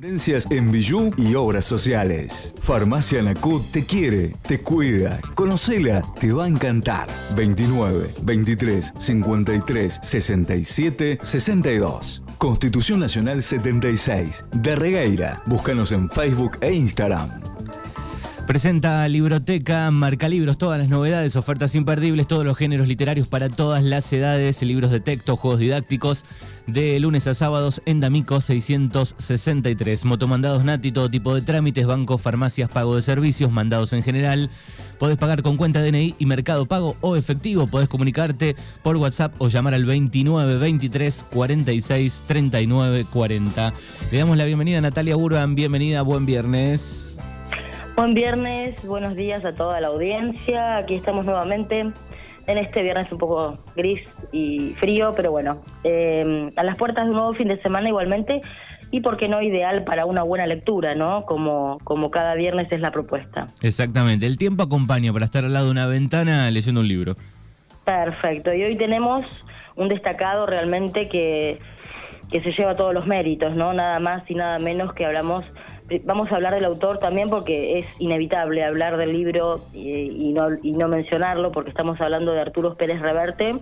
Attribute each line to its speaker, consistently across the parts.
Speaker 1: Tendencias en Bijú y obras sociales. Farmacia Nacut te quiere, te cuida. Conocela, te va a encantar. 29 23 53 67 62. Constitución Nacional 76. De Regueira. Búscanos en Facebook e Instagram.
Speaker 2: Presenta Libroteca, marca libros, todas las novedades, ofertas imperdibles, todos los géneros literarios para todas las edades, libros de texto, juegos didácticos, de lunes a sábados en D'Amico 663. Motomandados Nati, todo tipo de trámites, bancos, farmacias, pago de servicios, mandados en general. Podés pagar con cuenta DNI y Mercado Pago o efectivo. Podés comunicarte por WhatsApp o llamar al 29 23 46 39 40. Le damos la bienvenida a Natalia Urban. Bienvenida, buen viernes.
Speaker 3: Buen viernes, buenos días a toda la audiencia. Aquí estamos nuevamente en este viernes un poco gris y frío, pero bueno, eh, a las puertas de un nuevo fin de semana igualmente y por qué no ideal para una buena lectura, ¿no? Como, como cada viernes es la propuesta.
Speaker 2: Exactamente, el tiempo acompaña para estar al lado de una ventana leyendo un libro.
Speaker 3: Perfecto, y hoy tenemos un destacado realmente que, que se lleva todos los méritos, ¿no? Nada más y nada menos que hablamos vamos a hablar del autor también porque es inevitable hablar del libro y, no, y no mencionarlo porque estamos hablando de Arturo Pérez Reverte.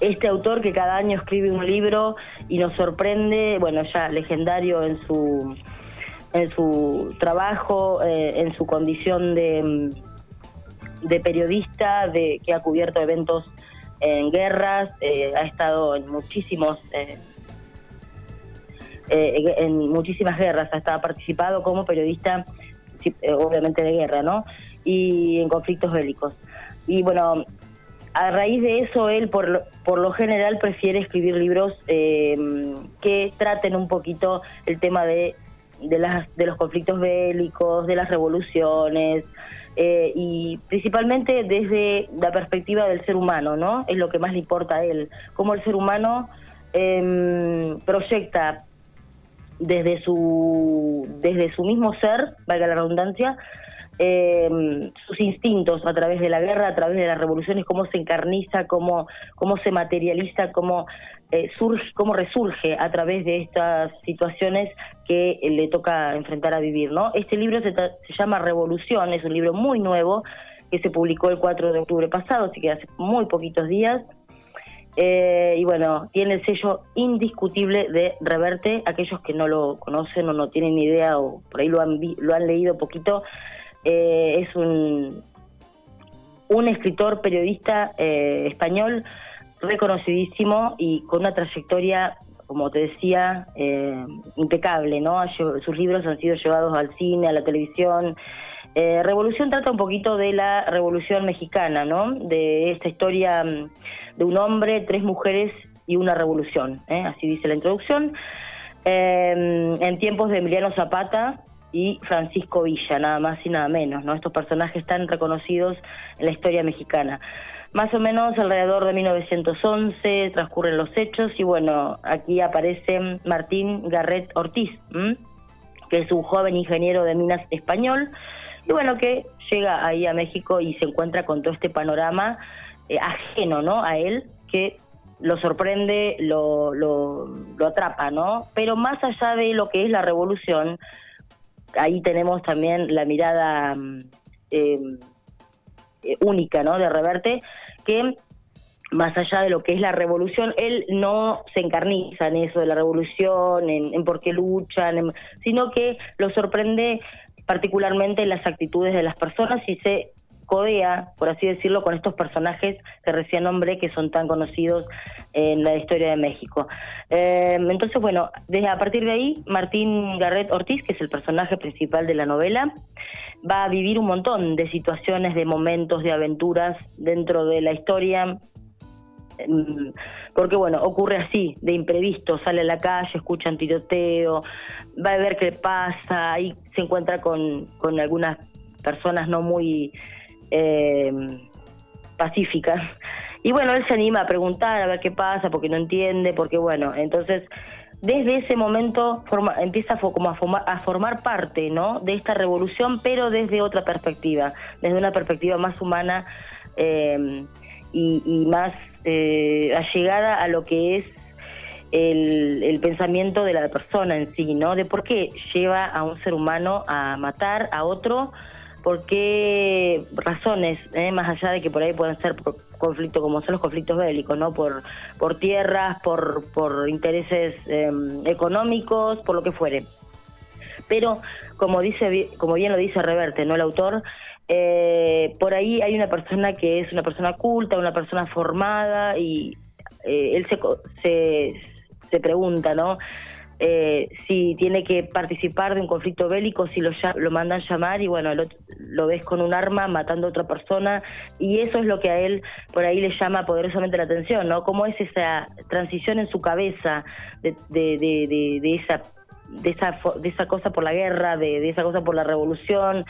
Speaker 3: Este autor que cada año escribe un libro y nos sorprende, bueno, ya legendario en su, en su trabajo, eh, en su condición de, de periodista, de que ha cubierto eventos en guerras, eh, ha estado en muchísimos eh, eh, en muchísimas guerras, hasta ha participado como periodista, eh, obviamente de guerra, ¿no? Y en conflictos bélicos. Y bueno, a raíz de eso, él por lo, por lo general prefiere escribir libros eh, que traten un poquito el tema de, de, los conflictos bélicos, de las revoluciones, y principalmente desde la perspectiva del ser humano, ¿no? Es lo que más le importa a él, cómo el ser humano em, proyecta desde su, desde su mismo ser, valga la redundancia, eh, sus instintos a través de la guerra, a través de las revoluciones, cómo se encarniza, cómo, cómo se materializa, cómo, eh, surge, cómo resurge a través de estas situaciones que le toca enfrentar a vivir. ¿no? Este libro se, se llama Revolución, es un libro muy nuevo que se publicó el 4 de octubre pasado, así que hace muy poquitos días. Eh, y bueno, tiene el sello indiscutible de Reverte. Aquellos que no lo conocen o no tienen idea o por ahí lo han, lo han leído poquito, eh, es un, un escritor, periodista eh, español reconocidísimo y con una trayectoria, como te decía, impecable. ¿no? Sus libros han sido llevados al cine, a la televisión. Revolución trata un poquito de la Revolución Mexicana, ¿no? De esta historia mm, de un hombre, tres mujeres y una revolución, ¿eh? así dice la introducción, em, en tiempos de Emiliano Zapata y Francisco Villa, nada más y nada menos, ¿no? Estos personajes tan reconocidos en la historia mexicana. Más o menos alrededor de 1911 transcurren los hechos y bueno, aquí aparece Martín Garret Ortiz, que es un joven ingeniero de minas español, y bueno, que llega ahí a México y se encuentra con todo este panorama eh, ajeno ¿no? a él que lo sorprende, lo, lo, atrapa, ¿no? Pero más allá de lo que es la revolución, ahí tenemos también la mirada mm, em, eh, única, ¿no? De Reverte, que más allá de lo que es la revolución, él no se encarniza en eso de la revolución, en, en por qué luchan, sino que lo sorprende particularmente las actitudes de las personas y se codea, por así decirlo, con estos personajes que recién nombré que son tan conocidos en la historia de México. Eh, entonces, bueno, desde a partir de ahí, Martín Garret Ortiz, que es el personaje principal de la novela, va a vivir un montón de situaciones, de momentos, de aventuras dentro de la historia, porque bueno, ocurre así, de imprevisto, sale a la calle, escucha un tiroteo, va a ver qué pasa, ahí se encuentra con, con algunas personas no muy eh, pacíficas. Y bueno, él se anima a preguntar, a ver qué pasa, porque no entiende, porque bueno, entonces desde ese momento forma, empieza como a formar, a formar parte ¿no? de esta revolución, pero desde otra perspectiva, desde una perspectiva más humana eh, y, más eh, allegada a lo que es el, pensamiento de la persona en sí, ¿no? De por qué lleva a un ser humano a matar a otro, por qué razones, ¿eh? más allá de que por ahí pueden ser conflictos como son los conflictos bélicos, ¿no? Por, por tierras, por, por intereses em, económicos, por lo que fuere. Pero, como, dice, como bien lo dice Reverte, ¿no? El autor, eh, por ahí hay una persona que es una persona culta, una persona formada y eh, él se, se, se pregunta, ¿no? Eh, si tiene que participar de un conflicto bélico, si lo, lo mandan llamar y bueno, lo, ves con un arma matando a otra persona y eso es lo que a él por ahí le llama poderosamente la atención, ¿no? ¿Cómo es esa transición en su cabeza de, de, de, de esa de esa, de esa cosa por la guerra, de, esa cosa por la revolución,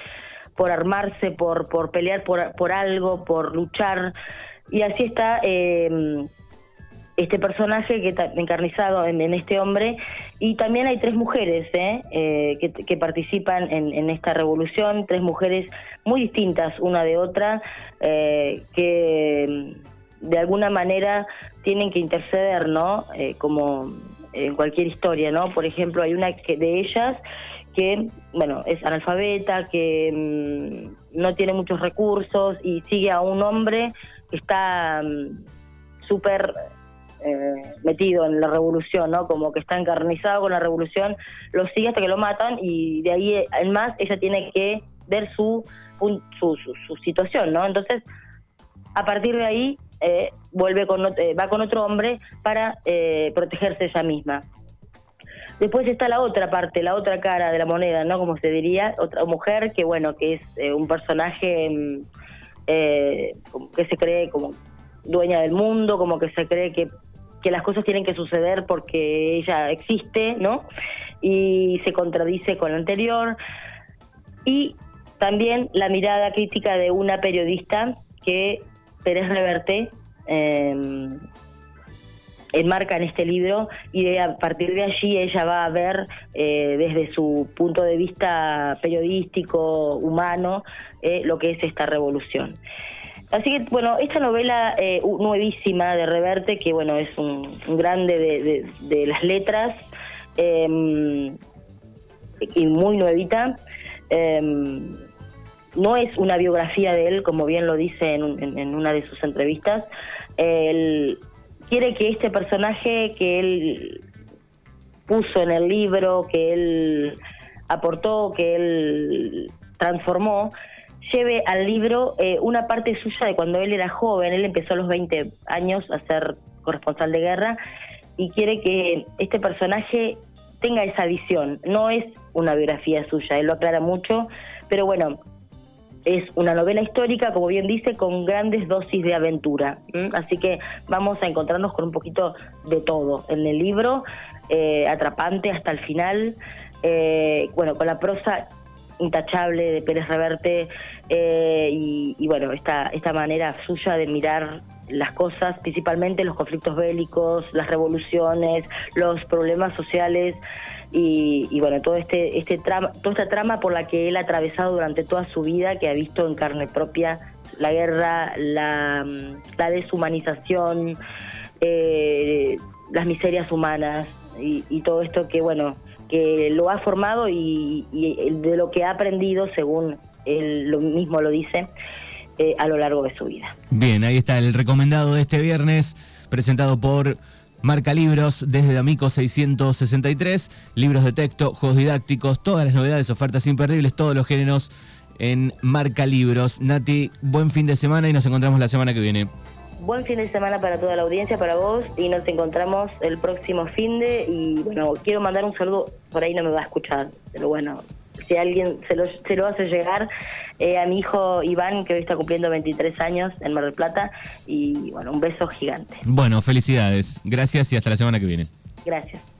Speaker 3: por armarse, por, por pelear por, por algo, por luchar. Y así está eh, este personaje que encarnizado en, este hombre y también hay tres mujeres ¿eh? Eh, que, participan en, esta revolución, tres mujeres muy distintas una de otra eh, que de alguna manera tienen que interceder, ¿no? como en cualquier historia, ¿no? Por ejemplo, hay una que, de ellas que, bueno, es analfabeta, que mm, no tiene muchos recursos y sigue a un hombre que está mm, súper eh, metido en la revolución, ¿no? Como que está encarnizado con la revolución, lo sigue hasta que lo matan y de ahí en más ella tiene que ver su, su, su, situación, ¿no? Entonces, a partir de ahí eh, vuelve con eh, va con otro hombre para protegerse ella misma. Después está la otra parte, la otra cara de la moneda, ¿no? Como se diría, otra mujer que, bueno, que es un personaje mm, que se cree como dueña del mundo, como que se cree que que las cosas tienen que suceder porque ella existe, ¿no? Y se contradice con lo anterior. Y también la mirada crítica de una periodista que Pérez Reverte eh, enmarca en este libro y a partir de allí ella va a ver eh, desde su punto de vista periodístico, humano, eh, lo que es esta revolución. Así que, bueno, esta novela eh, nuevísima de Reverte, que, bueno, es un, grande de, las letras em, y muy nuevita, em, no es una biografía de él, como bien lo dice en, una de sus entrevistas. Él quiere que este personaje que él puso en el libro, que él aportó, que él transformó, lleve al libro eh, una parte suya de cuando él era joven, él empezó a los 20 años a ser corresponsal de guerra y quiere que este personaje tenga esa visión. No es una biografía suya, él lo aclara mucho, pero bueno, es una novela histórica, como bien dice, con grandes dosis de aventura. Así que vamos a encontrarnos con un poquito de todo en el libro, eh, atrapante hasta el final. Eh, bueno, con la prosa intachable de Pérez Reverte eh, y, bueno, esta, esta manera suya de mirar las cosas, principalmente los conflictos bélicos, las revoluciones, los problemas sociales y, bueno, todo este, este trama, toda esta trama por la que él ha atravesado durante toda su vida, que ha visto en carne propia la guerra, la, deshumanización, eh, las miserias humanas y, y todo esto que, bueno, que lo ha formado y, de lo que ha aprendido, según él lo mismo lo dice, eh, a lo largo de su vida.
Speaker 2: Bien, ahí está el recomendado de este viernes, presentado por Marca Libros desde D'Amico 663, libros de texto, juegos didácticos, todas las novedades, ofertas imperdibles, todos los géneros en Marca Libros. Nati, buen fin de semana y nos encontramos la semana que viene.
Speaker 3: Buen fin de semana para toda la audiencia, para vos, y nos encontramos el próximo fin de. Y bueno, quiero mandar un saludo, por ahí no me va a escuchar, pero bueno, si alguien se lo, se lo hace llegar eh, a mi hijo Iván, que hoy está cumpliendo 23 años en Mar del Plata, y bueno, un beso gigante.
Speaker 2: Bueno, felicidades, gracias y hasta la semana que viene.
Speaker 3: Gracias.